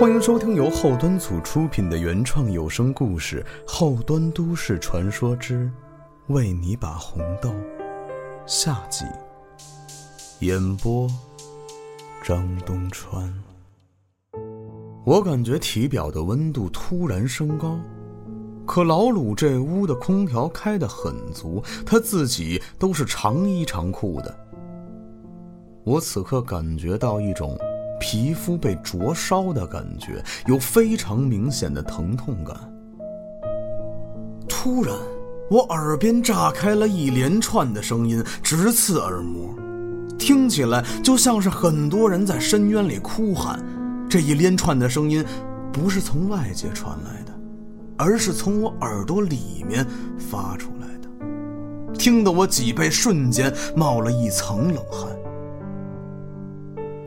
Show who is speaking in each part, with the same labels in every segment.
Speaker 1: 欢迎收听由后端组出品的原创有声故事《后端都市传说之为你把红豆》下集。演播：张东川。我感觉体表的温度突然升高，可老鲁这屋的空调开得很足，他自己都是长衣长裤的。我此刻感觉到一种皮肤被灼烧的感觉，有非常明显的疼痛感。突然，我耳边炸开了一连串的声音，直刺耳膜，听起来就像是很多人在深渊里哭喊。这一连串的声音，不是从外界传来的，而是从我耳朵里面发出来的，听得我脊背瞬间冒了一层冷汗。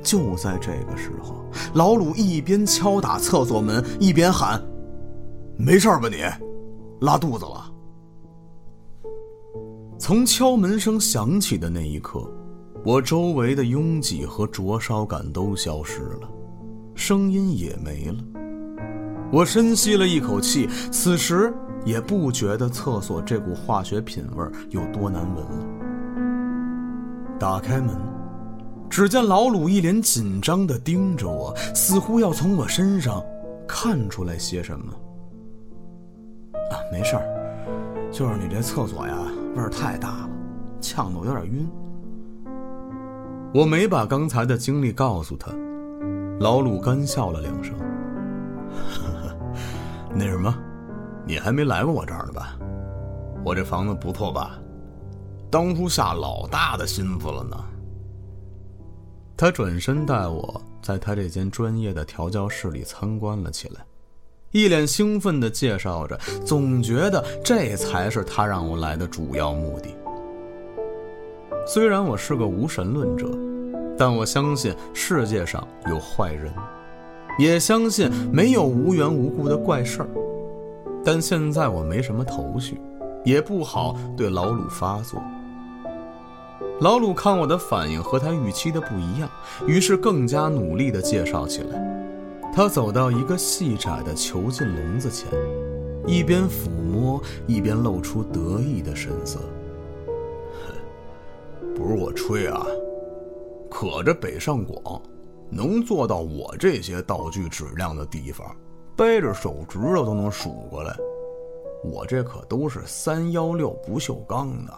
Speaker 1: 就在这个时候，老鲁一边敲打厕所门，一边喊：“没事吧你？拉肚子了？”从敲门声响起的那一刻，我周围的拥挤和灼烧感都消失了，声音也没了。我深吸了一口气，此时也不觉得厕所这股化学品味有多难闻了。打开门。只见老鲁一脸紧张地盯着我，似乎要从我身上看出来些什么。啊，没事儿，就是你这厕所呀，味儿太大了，呛得我有点晕。我没把刚才的经历告诉他，老鲁干笑了两声。那什么，你还没来过我这儿呢吧？我这房子不错吧？当初下老大的心思了呢。他转身带我在他这间专业的调教室里参观了起来，一脸兴奋地介绍着，总觉得这才是他让我来的主要目的。虽然我是个无神论者，但我相信世界上有坏人，也相信没有无缘无故的怪事儿。但现在我没什么头绪，也不好对老鲁发作。老鲁看我的反应和他预期的不一样，于是更加努力地介绍起来。他走到一个细窄的囚禁笼子前，一边抚摸，一边露出得意的神色。不是我吹啊，可这北上广能做到我这些道具质量的地方，掰着手指头都能数过来。我这可都是三幺六不锈钢的。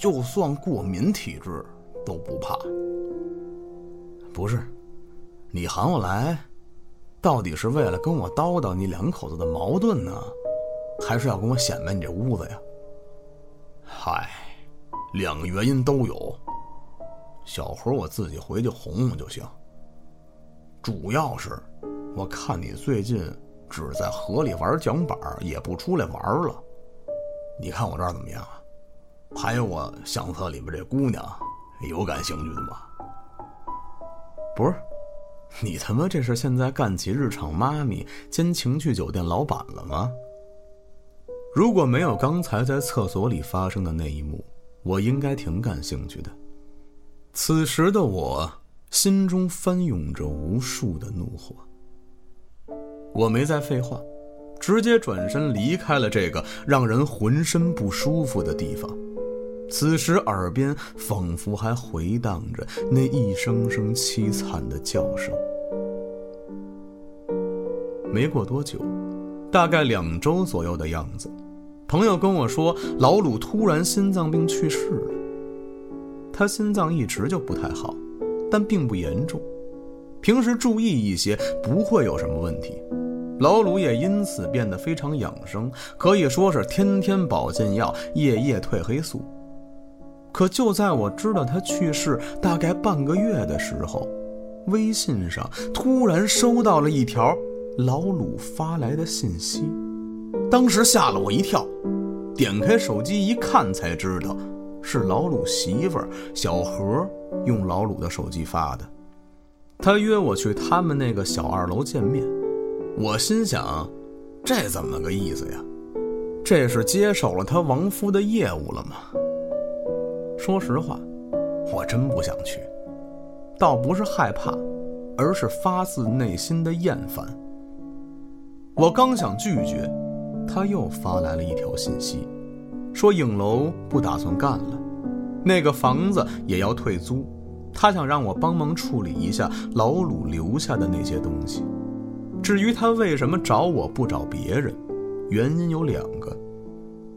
Speaker 1: 就算过敏体质都不怕。不是，你喊我来，到底是为了跟我叨叨你两口子的矛盾呢，还是要跟我显摆你这屋子呀？嗨，两个原因都有。小何我自己回去哄哄就行。主要是，我看你最近只在河里玩桨板，也不出来玩了。你看我这儿怎么样啊？还有我相册里边这姑娘，有感兴趣的吗？不是，你他妈这是现在干起日常妈咪兼情趣酒店老板了吗？如果没有刚才在厕所里发生的那一幕，我应该挺感兴趣的。此时的我心中翻涌着无数的怒火。我没再废话，直接转身离开了这个让人浑身不舒服的地方。此时，耳边仿佛还回荡着那一声声凄惨的叫声。没过多久，大概两周左右的样子，朋友跟我说，老鲁突然心脏病去世了。他心脏一直就不太好，但并不严重，平时注意一些不会有什么问题。老鲁也因此变得非常养生，可以说是天天保健药，夜夜褪黑素。可就在我知道他去世大概半个月的时候，微信上突然收到了一条老鲁发来的信息，当时吓了我一跳，点开手机一看才知道是老鲁媳妇小何用老鲁的手机发的，他约我去他们那个小二楼见面，我心想，这怎么个意思呀？这是接手了他亡夫的业务了吗？说实话，我真不想去，倒不是害怕，而是发自内心的厌烦。我刚想拒绝，他又发来了一条信息，说影楼不打算干了，那个房子也要退租，他想让我帮忙处理一下老鲁留下的那些东西。至于他为什么找我不找别人，原因有两个，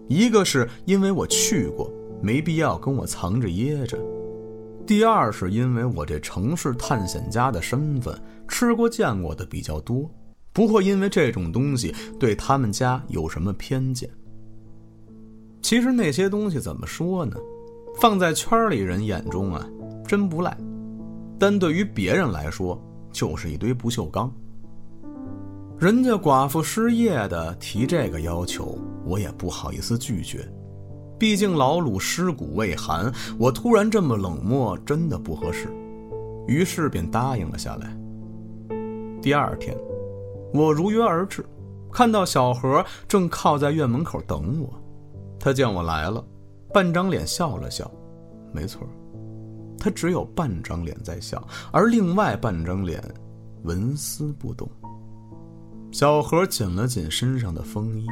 Speaker 1: 一个是因为我去过，没必要跟我藏着掖着；第二是因为我这城市探险家的身份，吃过见过的比较多，不会因为这种东西对他们家有什么偏见。其实那些东西怎么说呢？放在圈里人眼中啊，真不赖；但对于别人来说，就是一堆不锈钢。人家寡妇失业的提这个要求，我也不好意思拒绝。毕竟老鲁尸骨未寒，我突然这么冷漠，真的不合适。于是便答应了下来。第二天，我如约而至，看到小何正靠在院门口等我。他见我来了，半张脸笑了笑。没错，他只有半张脸在笑，而另外半张脸纹丝不动。小何紧了紧身上的风衣，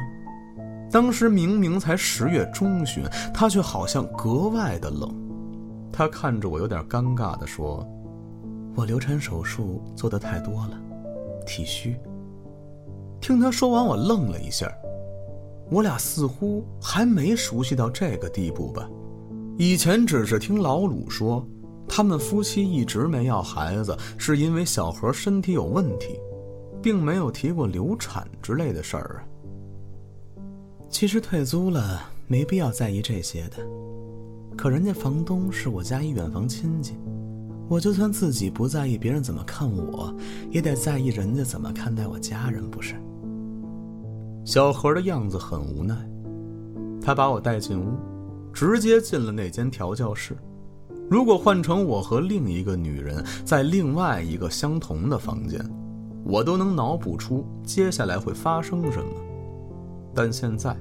Speaker 1: 当时明明才十月中旬，他却好像格外的冷。他看着我，有点尴尬的说：“我流产手术做的太多了，体虚。”听他说完，我愣了一下。我俩似乎还没熟悉到这个地步吧？以前只是听老鲁说，他们夫妻一直没要孩子，是因为小何身体有问题。并没有提过流产之类的事儿啊。
Speaker 2: 其实退租了，没必要在意这些的。可人家房东是我家一远房亲戚，我就算自己不在意别人怎么看我，也得在意人家怎么看待我家人，不是？
Speaker 1: 小何的样子很无奈，他把我带进屋，直接进了那间调教室。如果换成我和另一个女人在另外一个相同的房间。我都能脑补出接下来会发生什么，但现在，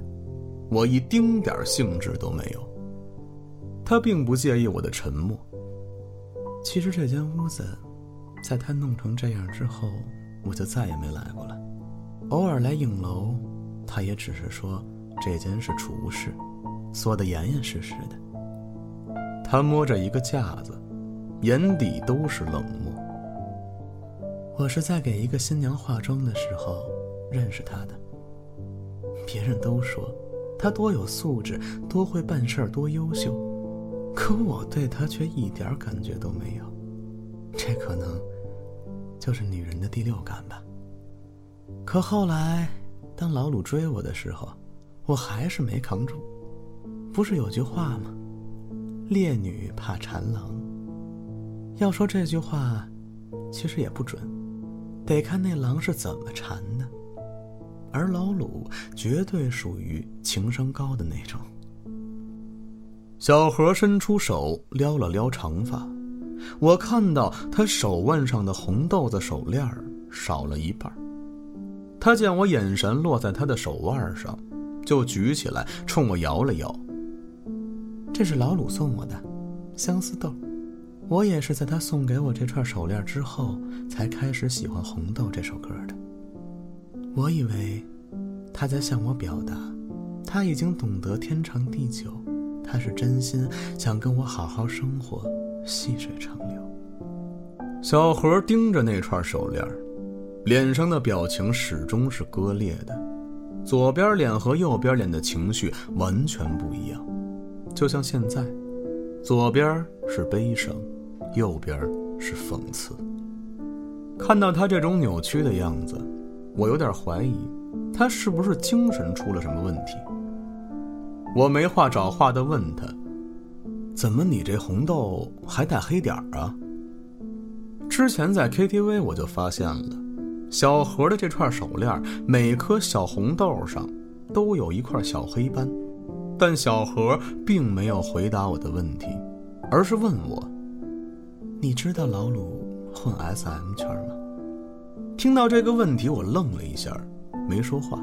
Speaker 1: 我一丁点兴致都没有。他并不介意我的沉默。
Speaker 2: 其实这间屋子，在他弄成这样之后，我就再也没来过了。偶尔来影楼，他也只是说这间是储物室，锁得严严实实的。
Speaker 1: 他摸着一个架子，眼底都是冷漠。
Speaker 2: 我是在给一个新娘化妆的时候认识他的。别人都说她多有素质，多会办事儿，多优秀，可我对她却一点感觉都没有。这可能就是女人的第六感吧。可后来，当老鲁追我的时候，我还是没扛住。不是有句话吗？烈女怕缠郎。要说这句话，其实也不准。得看那狼是怎么缠的，而老鲁绝对属于情商高的那种。
Speaker 1: 小何伸出手撩了撩长发，我看到他手腕上的红豆子手链少了一半。他见我眼神落在他的手腕上，就举起来冲我摇了摇。
Speaker 2: 这是老鲁送我的，相思豆。我也是在他送给我这串手链之后，才开始喜欢《红豆》这首歌的。我以为他在向我表达，他已经懂得天长地久，他是真心想跟我好好生活，细水长流。
Speaker 1: 小何盯着那串手链，脸上的表情始终是割裂的，左边脸和右边脸的情绪完全不一样，就像现在，左边是悲伤。右边是讽刺。看到他这种扭曲的样子，我有点怀疑，他是不是精神出了什么问题？我没话找话的问他：“怎么你这红豆还带黑点儿啊？”之前在 KTV 我就发现了，小何的这串手链每颗小红豆上都有一块小黑斑，但小何并没有回答我的问题，而是问我。
Speaker 2: 你知道老鲁混 SM 圈？
Speaker 1: 听到这个问题，我愣了一下，没说话。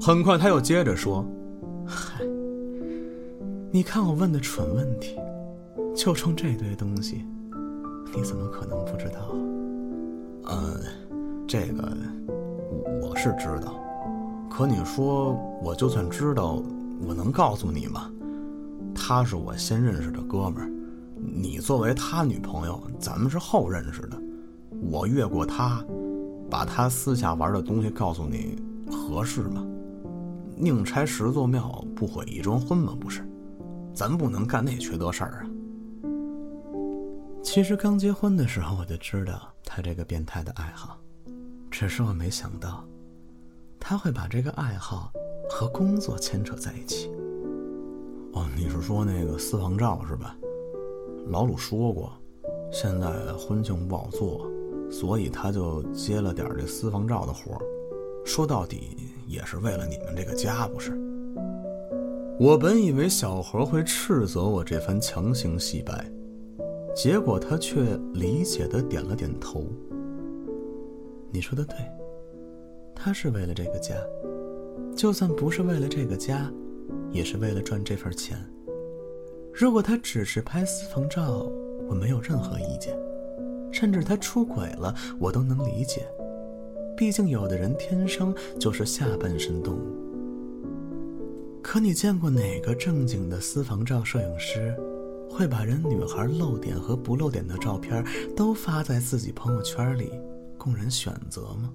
Speaker 1: 很快，他又接着说：“
Speaker 2: 嗨，你看我问的蠢问题，就冲这堆东西，你怎么可能不知道？
Speaker 1: 呃，这个我是知道，可你说我就算知道，我能告诉你吗？他是我先认识的哥们儿，你作为他女朋友，咱们是后认识的。我越过他，把他私下玩的东西告诉你，合适吗？宁拆十座庙，不毁一桩婚吗？不是，咱不能干那缺德事儿啊。
Speaker 2: 其实刚结婚的时候我就知道他这个变态的爱好，只是我没想到，他会把这个爱好和工作牵扯在一起。
Speaker 1: 哦，你是说那个私房照是吧？老鲁说过，现在婚庆不好做，所以他就接了点这私房照的活说到底也是为了你们这个家，不是？我本以为小何会斥责我这番强行洗白。结果他却理解的点了点头。
Speaker 2: 你说的对，他是为了这个家，就算不是为了这个家，也是为了赚这份钱。如果他只是拍私房照，我没有任何意见，甚至他出轨了，我都能理解。毕竟有的人天生就是下半身动物。可你见过哪个正经的私房照摄影师？会把人女孩露点和不露点的照片都发在自己朋友圈里，供人选择吗？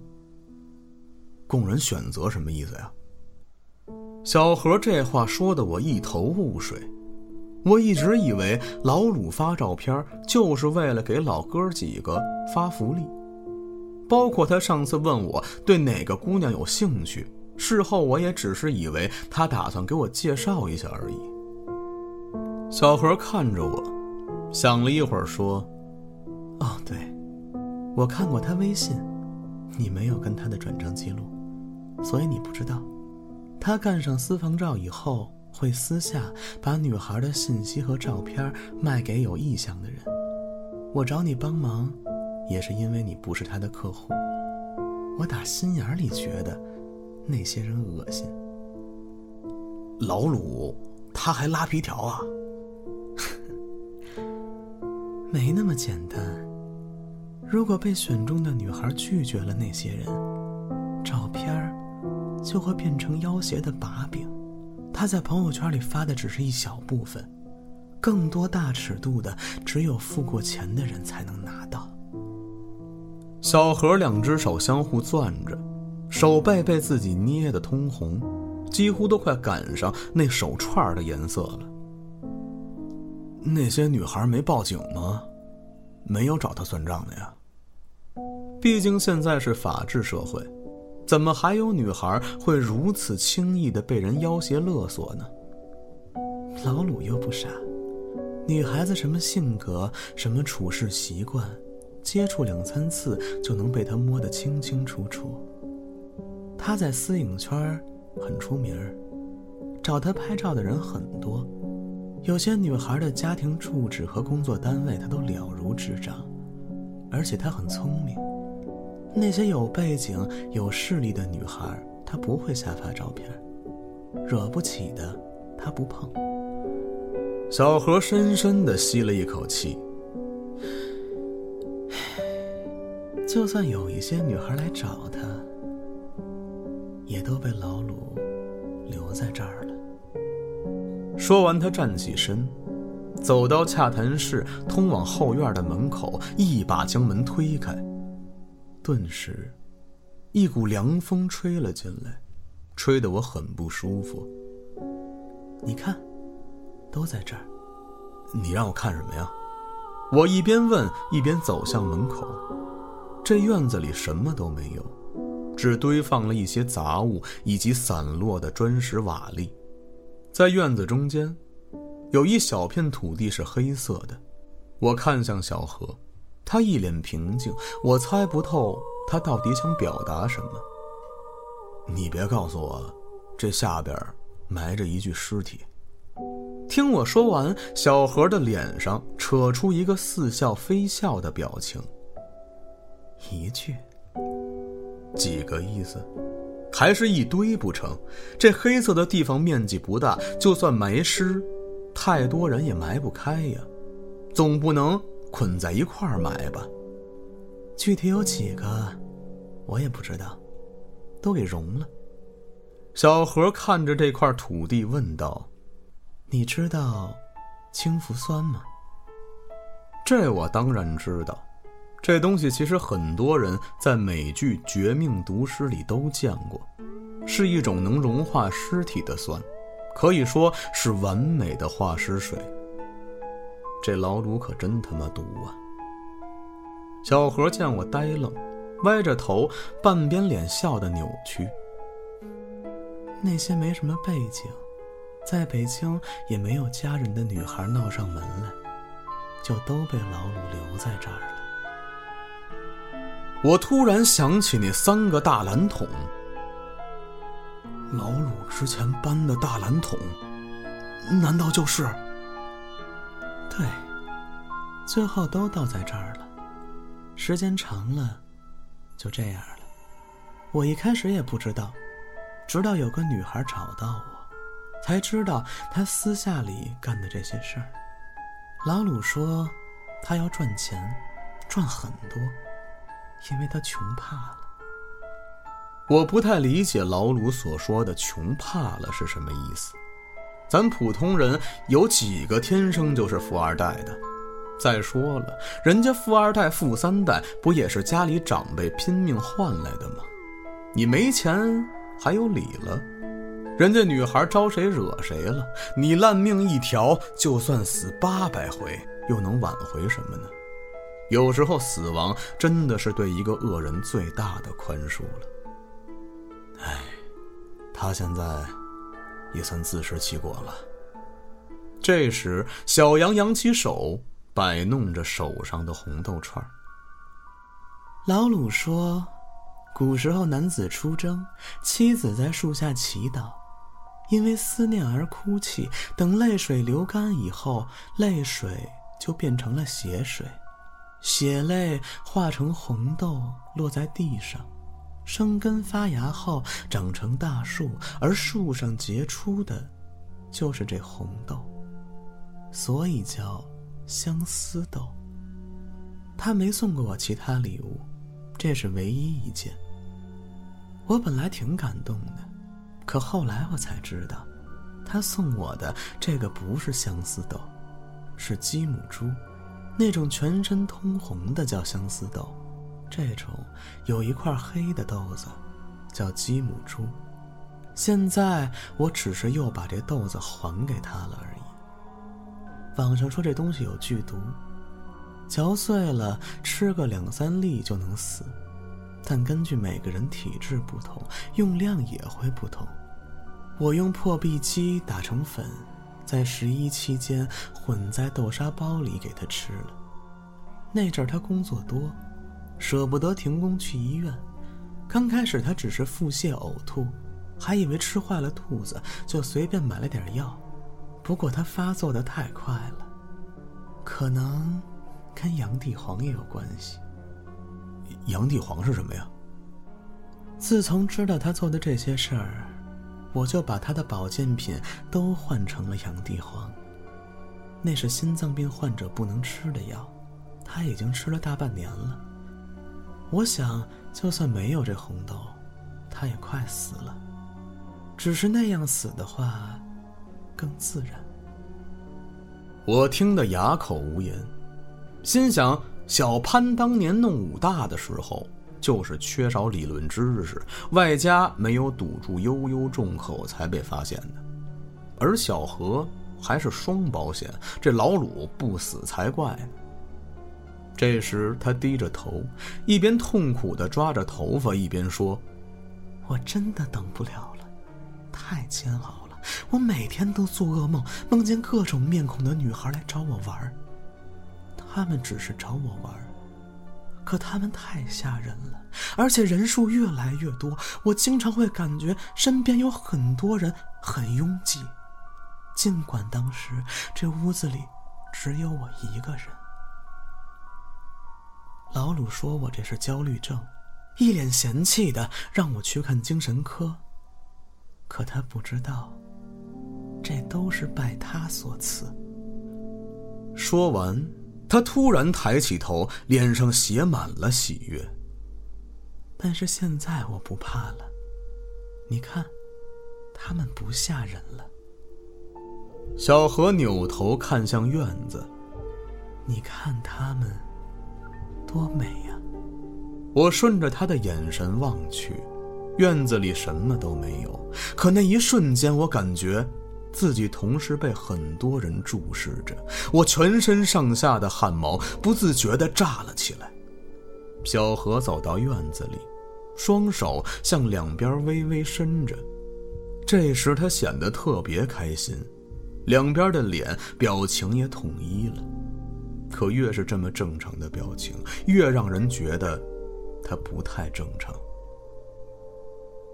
Speaker 1: 供人选择什么意思呀？小何这话说的我一头雾水。我一直以为老鲁发照片就是为了给老哥几个发福利，包括他上次问我对哪个姑娘有兴趣，事后我也只是以为他打算给我介绍一下而已。小何看着我，想了一会儿，说：“
Speaker 2: 哦，对，我看过他微信，你没有跟他的转账记录，所以你不知道，他干上私房照以后，会私下把女孩的信息和照片卖给有意向的人。我找你帮忙，也是因为你不是他的客户。我打心眼里觉得，那些人恶心。
Speaker 1: 老鲁，他还拉皮条啊！”
Speaker 2: 没那么简单。如果被选中的女孩拒绝了那些人，照片就会变成要挟的把柄。他在朋友圈里发的只是一小部分，更多大尺度的只有付过钱的人才能拿到。
Speaker 1: 小何两只手相互攥着，手背被自己捏得通红，几乎都快赶上那手串的颜色了。那些女孩没报警吗？没有找他算账的呀。毕竟现在是法治社会，怎么还有女孩会如此轻易的被人要挟勒索呢？
Speaker 2: 老鲁又不傻，女孩子什么性格、什么处事习惯，接触两三次就能被他摸得清清楚楚。他在私影圈很出名，找他拍照的人很多。有些女孩的家庭住址和工作单位，他都了如指掌，而且他很聪明。那些有背景、有势力的女孩，他不会瞎发照片，惹不起的他不碰。
Speaker 1: 小何深深的吸了一口气，
Speaker 2: 就算有一些女孩来找他，也都被老鲁留在这儿了。
Speaker 1: 说完，他站起身，走到洽谈室通往后院的门口，一把将门推开。顿时，一股凉风吹了进来，吹得我很不舒服。
Speaker 2: 你看，都在这儿。
Speaker 1: 你让我看什么呀？我一边问，一边走向门口。这院子里什么都没有，只堆放了一些杂物以及散落的砖石瓦砾。在院子中间，有一小片土地是黑色的。我看向小河，他一脸平静，我猜不透他到底想表达什么。你别告诉我，这下边埋着一具尸体。听我说完，小何的脸上扯出一个似笑非笑的表情。
Speaker 2: 一句？
Speaker 1: 几个意思？还是一堆不成？这黑色的地方面积不大，就算埋尸，太多人也埋不开呀。总不能捆在一块儿埋吧？
Speaker 2: 具体有几个，我也不知道，都给融了。
Speaker 1: 小何看着这块土地问道：“
Speaker 2: 你知道氢氟酸吗？”
Speaker 1: 这我当然知道，这东西其实很多人在美剧《绝命毒师》里都见过，是一种能融化尸体的酸，可以说是完美的化尸水。这老鲁可真他妈毒啊！小何见我呆愣，歪着头，半边脸笑得扭曲。
Speaker 2: 那些没什么背景，在北京也没有家人的女孩闹上门来，就都被老鲁留在这儿了。
Speaker 1: 我突然想起那三个大蓝桶，老鲁之前搬的大蓝桶，难道就是？
Speaker 2: 对，最后都倒在这儿了。时间长了，就这样了。我一开始也不知道。直到有个女孩找到我，才知道他私下里干的这些事儿。老鲁说，他要赚钱，赚很多，因为他穷怕了。
Speaker 1: 我不太理解老鲁所说的“穷怕了”是什么意思。咱普通人有几个天生就是富二代的？再说了，人家富二代、富三代不也是家里长辈拼命换来的吗？你没钱？还有理了，人家女孩招谁惹谁了？你烂命一条，就算死八百回，又能挽回什么呢？有时候死亡真的是对一个恶人最大的宽恕了。哎，他现在也算自食其果了。这时，小杨扬起手，摆弄着手上的红豆串
Speaker 2: 老鲁说。古时候，男子出征，妻子在树下祈祷，因为思念而哭泣。等泪水流干以后，泪水就变成了血水，血泪化成红豆落在地上，生根发芽后长成大树，而树上结出的，就是这红豆，所以叫相思豆。他没送过我其他礼物，这是唯一一件。我本来挺感动的，可后来我才知道，他送我的这个不是相思豆，是鸡母珠，那种全身通红的叫相思豆，这种有一块黑的豆子叫鸡母珠。现在我只是又把这豆子还给他了而已。网上说这东西有剧毒，嚼碎了吃个两三粒就能死。但根据每个人体质不同，用量也会不同。我用破壁机打成粉，在十一期间混在豆沙包里给他吃了。那阵儿他工作多，舍不得停工去医院。刚开始他只是腹泻呕吐，还以为吃坏了肚子，就随便买了点药。不过他发作的太快了，可能跟洋地黄也有关系。
Speaker 1: 洋地黄是什么呀？
Speaker 2: 自从知道他做的这些事儿，我就把他的保健品都换成了洋地黄。那是心脏病患者不能吃的药，他已经吃了大半年了。我想，就算没有这红豆，他也快死了。只是那样死的话，更自然。
Speaker 1: 我听得哑口无言，心想。小潘当年弄武大的时候，就是缺少理论知识，外加没有堵住悠悠众口才被发现的。而小何还是双保险，这老鲁不死才怪呢。这时他低着头，一边痛苦地抓着头发，一边说：“
Speaker 2: 我真的等不了了，太煎熬了。我每天都做噩梦，梦见各种面孔的女孩来找我玩。”他们只是找我玩，可他们太吓人了，而且人数越来越多，我经常会感觉身边有很多人，很拥挤。尽管当时这屋子里只有我一个人。老鲁说我这是焦虑症，一脸嫌弃的让我去看精神科。可他不知道，这都是拜他所赐。
Speaker 1: 说完。他突然抬起头，脸上写满了喜悦。
Speaker 2: 但是现在我不怕了，你看，他们不吓人了。
Speaker 1: 小何扭头看向院子，
Speaker 2: 你看他们多美呀！
Speaker 1: 我顺着他的眼神望去，院子里什么都没有。可那一瞬间，我感觉自己同时被很多人注视着，我全身上下的汗毛不自觉地炸了起来。小何走到院子里，双手向两边微微伸着，这时他显得特别开心。两边的脸表情也统一了，可越是这么正常的表情，越让人觉得他不太正常。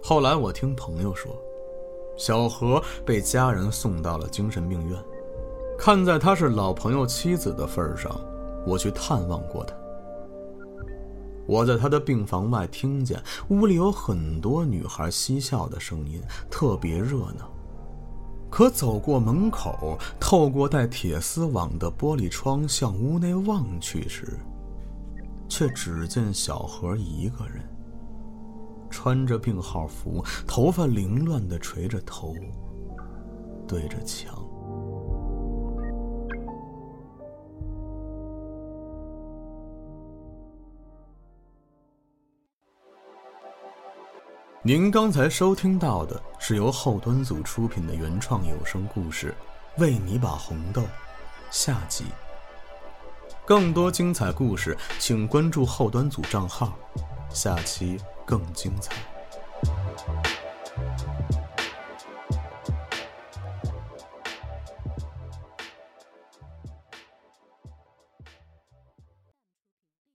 Speaker 1: 后来我听朋友说，小何被家人送到了精神病院。看在他是老朋友妻子的份上，我去探望过他。我在他的病房外听见屋里有很多女孩嬉笑的声音，特别热闹。可走过门口，透过带铁丝网的玻璃窗向屋内望去时，却只见小何一个人，穿着病号服，头发凌乱的垂着头，对着墙。您刚才收听到的是由后端组出品的原创有声故事《为你把红豆》，下集。更多精彩故事，请关注后端组账号，下期更精彩。